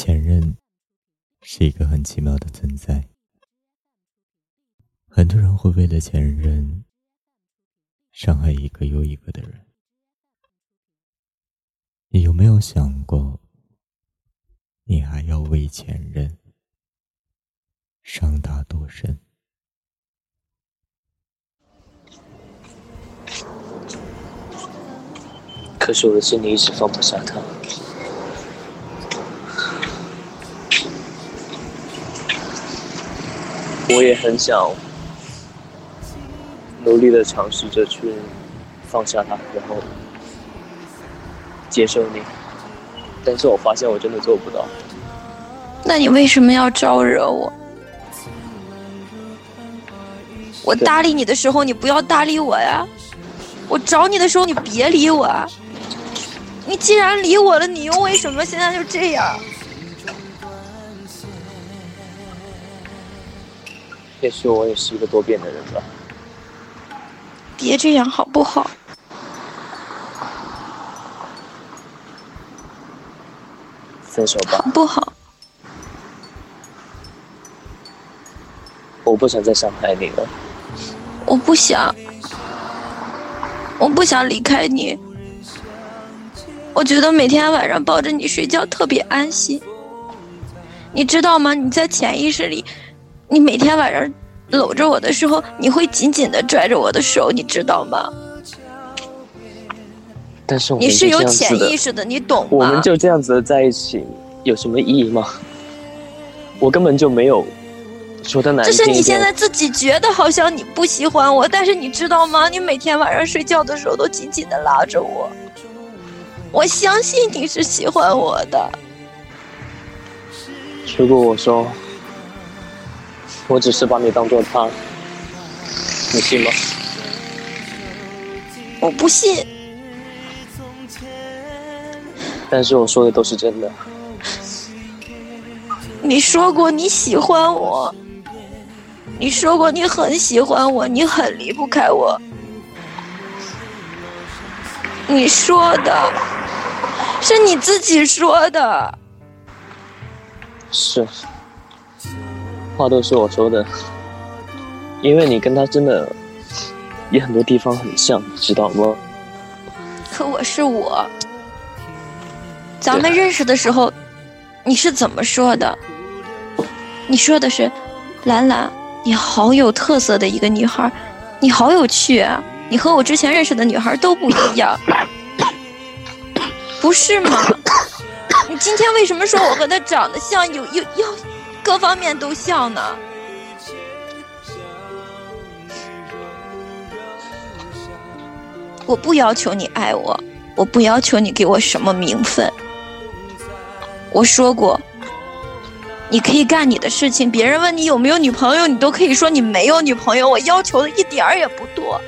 前任是一个很奇妙的存在，很多人会为了前任伤害一个又一个的人。你有没有想过，你还要为前任伤他多深？可是我的心里一直放不下他。我也很想努力的尝试着去放下他，然后接受你，但是我发现我真的做不到。那你为什么要招惹我？我搭理你的时候，你不要搭理我呀！我找你的时候，你别理我。你既然理我了，你又为什么现在就这样？也许我也是一个多变的人吧。别这样好不好？分手吧。好不好？我不想再伤害你了。我不想，我不想离开你。我觉得每天晚上抱着你睡觉特别安心。你知道吗？你在潜意识里。你每天晚上搂着我的时候，你会紧紧的拽着我的手，你知道吗？但是你是有潜意识的，你懂吗？我们就这样子的在一起，有什么意义吗？我根本就没有说的难听。这是你现在自己觉得好像你不喜欢我，但是你知道吗？你每天晚上睡觉的时候都紧紧的拉着我，我相信你是喜欢我的。如果我说。我只是把你当做他，你信吗？我不信。但是我说的都是真的。你说过你喜欢我，你说过你很喜欢我，你很离不开我。你说的，是你自己说的。是。话都是我说的，因为你跟他真的有很多地方很像，你知道吗？可我是我，咱们认识的时候，你是怎么说的？你说的是，兰兰，你好有特色的一个女孩，你好有趣啊！你和我之前认识的女孩都不一样，不是吗？你今天为什么说我和她长得像？有有有。各方面都像呢。我不要求你爱我，我不要求你给我什么名分。我说过，你可以干你的事情。别人问你有没有女朋友，你都可以说你没有女朋友。我要求的一点儿也不多，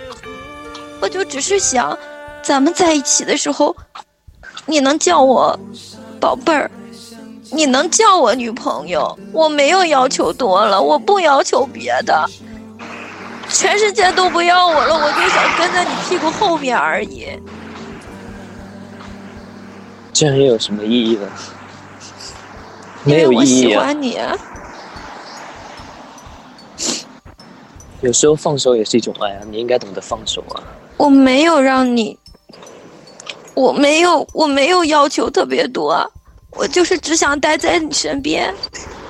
我就只是想，咱们在一起的时候，你能叫我宝贝儿。你能叫我女朋友？我没有要求多了，我不要求别的。全世界都不要我了，我就想跟在你屁股后面而已。这样又有什么意义呢？没有意义。我喜欢你。有时候放手也是一种爱啊，你应该懂得放手啊。我没有让你，我没有，我没有要求特别多。我就是只想待在你身边，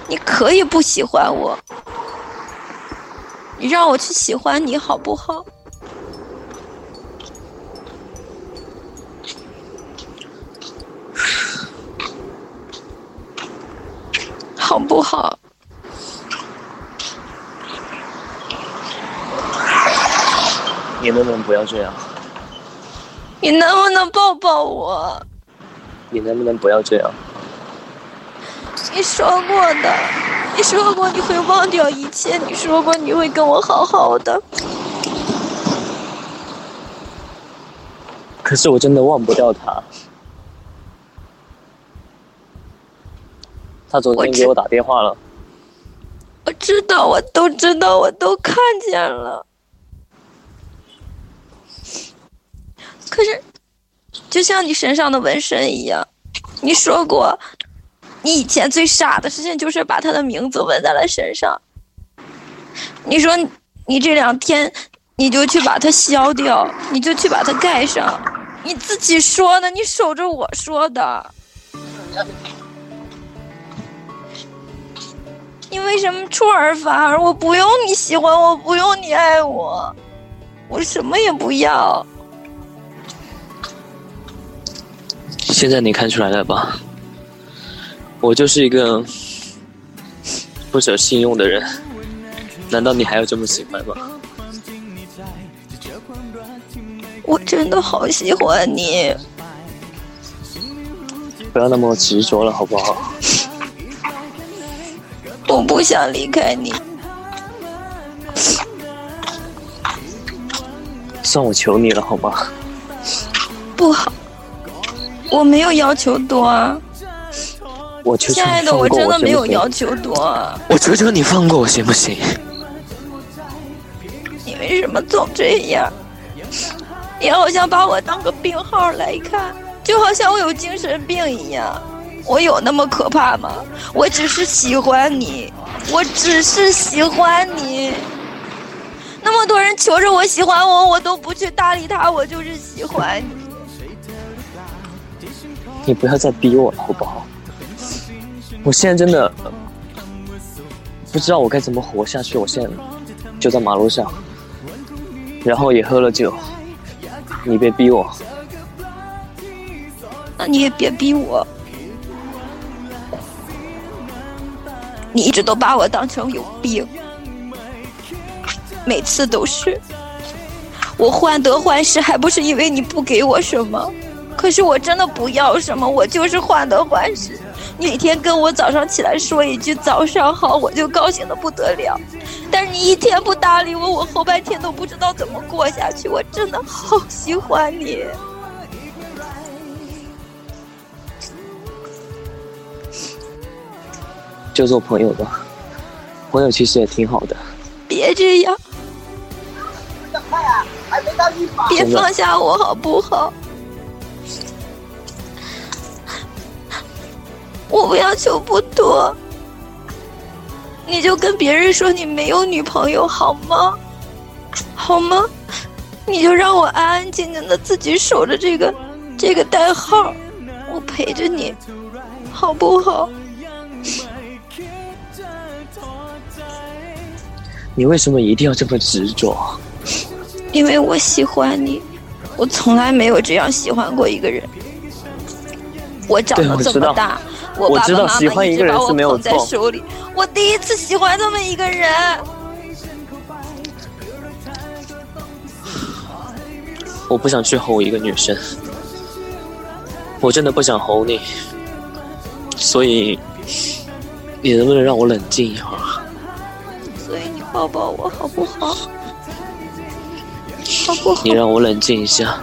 你可以不喜欢我，你让我去喜欢你好不好？好不好？你能不能不要这样？你能不能抱抱我？你能不能不要这样？你说过的，你说过你会忘掉一切，你说过你会跟我好好的。可是我真的忘不掉他。他昨天给我打电话了。我知道，我都知道，我都看见了。可是，就像你身上的纹身一样，你说过。你以前最傻的事情就是把他的名字纹在了身上。你说你这两天你就去把它消掉，你就去把它盖上，你自己说的，你守着我说的。你为什么出尔反尔？我不用你喜欢我，不用你爱我，我什么也不要。现在你看出来了吧？我就是一个不守信用的人，难道你还要这么喜欢吗？我真的好喜欢你，不要那么执着了，好不好？我不想离开你，算我求你了，好吗？不好，我没有要求多啊。我求求亲爱的，我真的没有要求多啊。我求求你放过我行不行？你为什么总这样？你好像把我当个病号来看，就好像我有精神病一样。我有那么可怕吗？我只是喜欢你，我只是喜欢你。那么多人求着我喜欢我，我都不去搭理他，我就是喜欢你。你不要再逼我了，好不好？我现在真的不知道我该怎么活下去。我现在就在马路上，然后也喝了酒。你别逼我，那你也别逼我。你一直都把我当成有病，每次都是我患得患失，还不是因为你不给我什么？可是我真的不要什么，我就是患得患失。你每天跟我早上起来说一句早上好，我就高兴的不得了。但是你一天不搭理我，我后半天都不知道怎么过下去。我真的好喜欢你。就做朋友吧。朋友其实也挺好的。别这样，别放下我好不好？我不要求不多，你就跟别人说你没有女朋友好吗？好吗？你就让我安安静静的自己守着这个这个代号，我陪着你，好不好？你为什么一定要这么执着？因为我喜欢你，我从来没有这样喜欢过一个人。我长得这么大，我爸爸妈妈一直把我捧在手里，我第一次喜欢这么一个人。我不想去吼一个女生，我真的不想吼你，所以你能不能让我冷静一会儿？所以你抱抱我好不好？好不好？你让我冷静一下，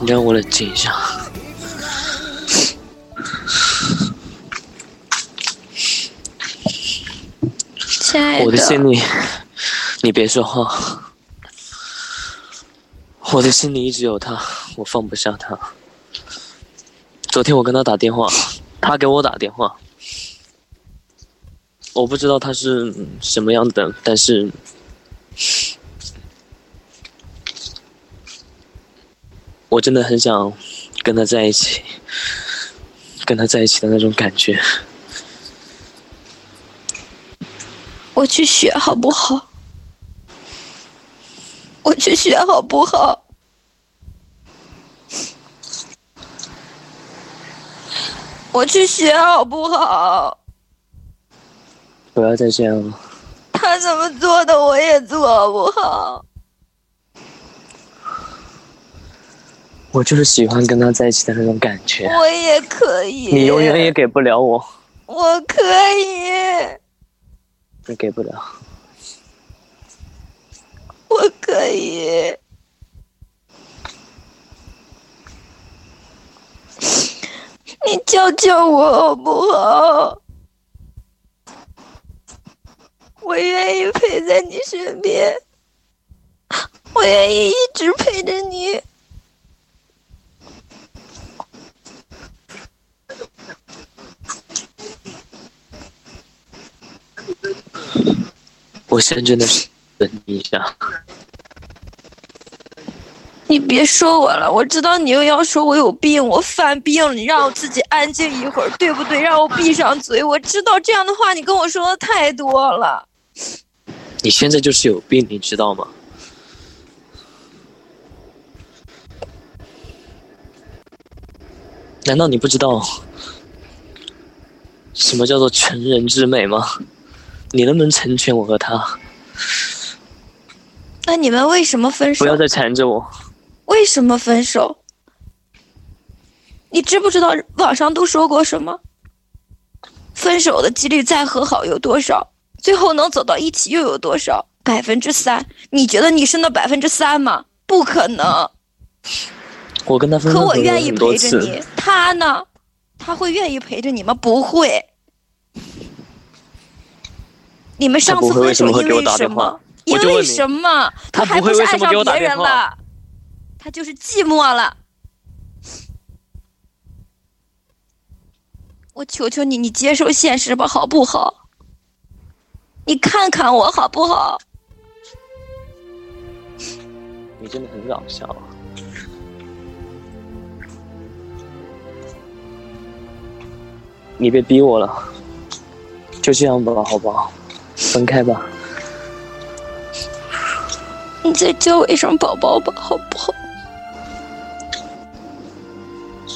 你让我冷静一下。我的心里，你别说话。我的心里一直有他，我放不下他。昨天我跟他打电话，他给我打电话，我不知道他是什么样的，但是我真的很想跟他在一起，跟他在一起的那种感觉。我去学好不好？我去学好不好？我去学好不好？不要再这样了。他怎么做的，我也做不好？我就是喜欢跟他在一起的那种感觉。我也可以。你永远也给不了我。我可以。你给不了，我可以。你教教我好不好？我愿意陪在你身边，我愿意一直陪着你。我现在真的是等你一下。你别说我了，我知道你又要说我有病，我犯病了，你让我自己安静一会儿，对不对？让我闭上嘴。我知道这样的话你跟我说的太多了。你现在就是有病，你知道吗？难道你不知道什么叫做成人之美吗？你能不能成全我和他？那你们为什么分手？不要再缠着我。为什么分手？你知不知道网上都说过什么？分手的几率再和好有多少？最后能走到一起又有多少？百分之三？你觉得你是那百分之三吗？不可能。我跟他分可我愿意陪着你，他呢？他会愿意陪着你吗？不会。你们上次分手因为什么？因为什么？他还不是爱上别人了？他就是寂寞了。我求求你，你接受现实吧，好不好？你看看我好不好？你真的很搞笑。啊你别逼我了，就这样吧，好不好？分开吧。你再叫我一声宝宝吧，好不好？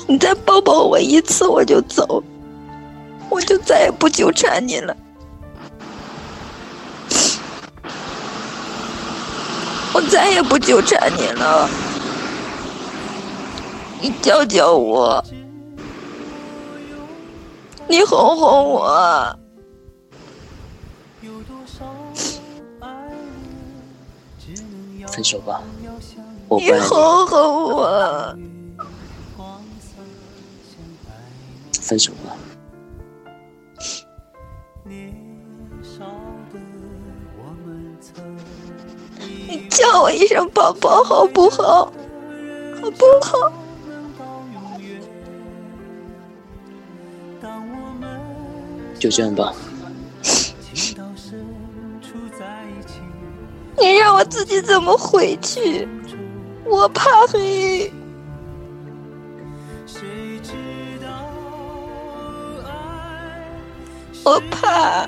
你再抱抱我一次，我就走，我就再也不纠缠你了。我再也不纠缠你了，你教教我，你哄哄我。分手吧，你哄哄我。分手吧。你叫我一声宝宝好不好？好不好？就这样吧。你让我自己怎么回去？我怕黑。我怕。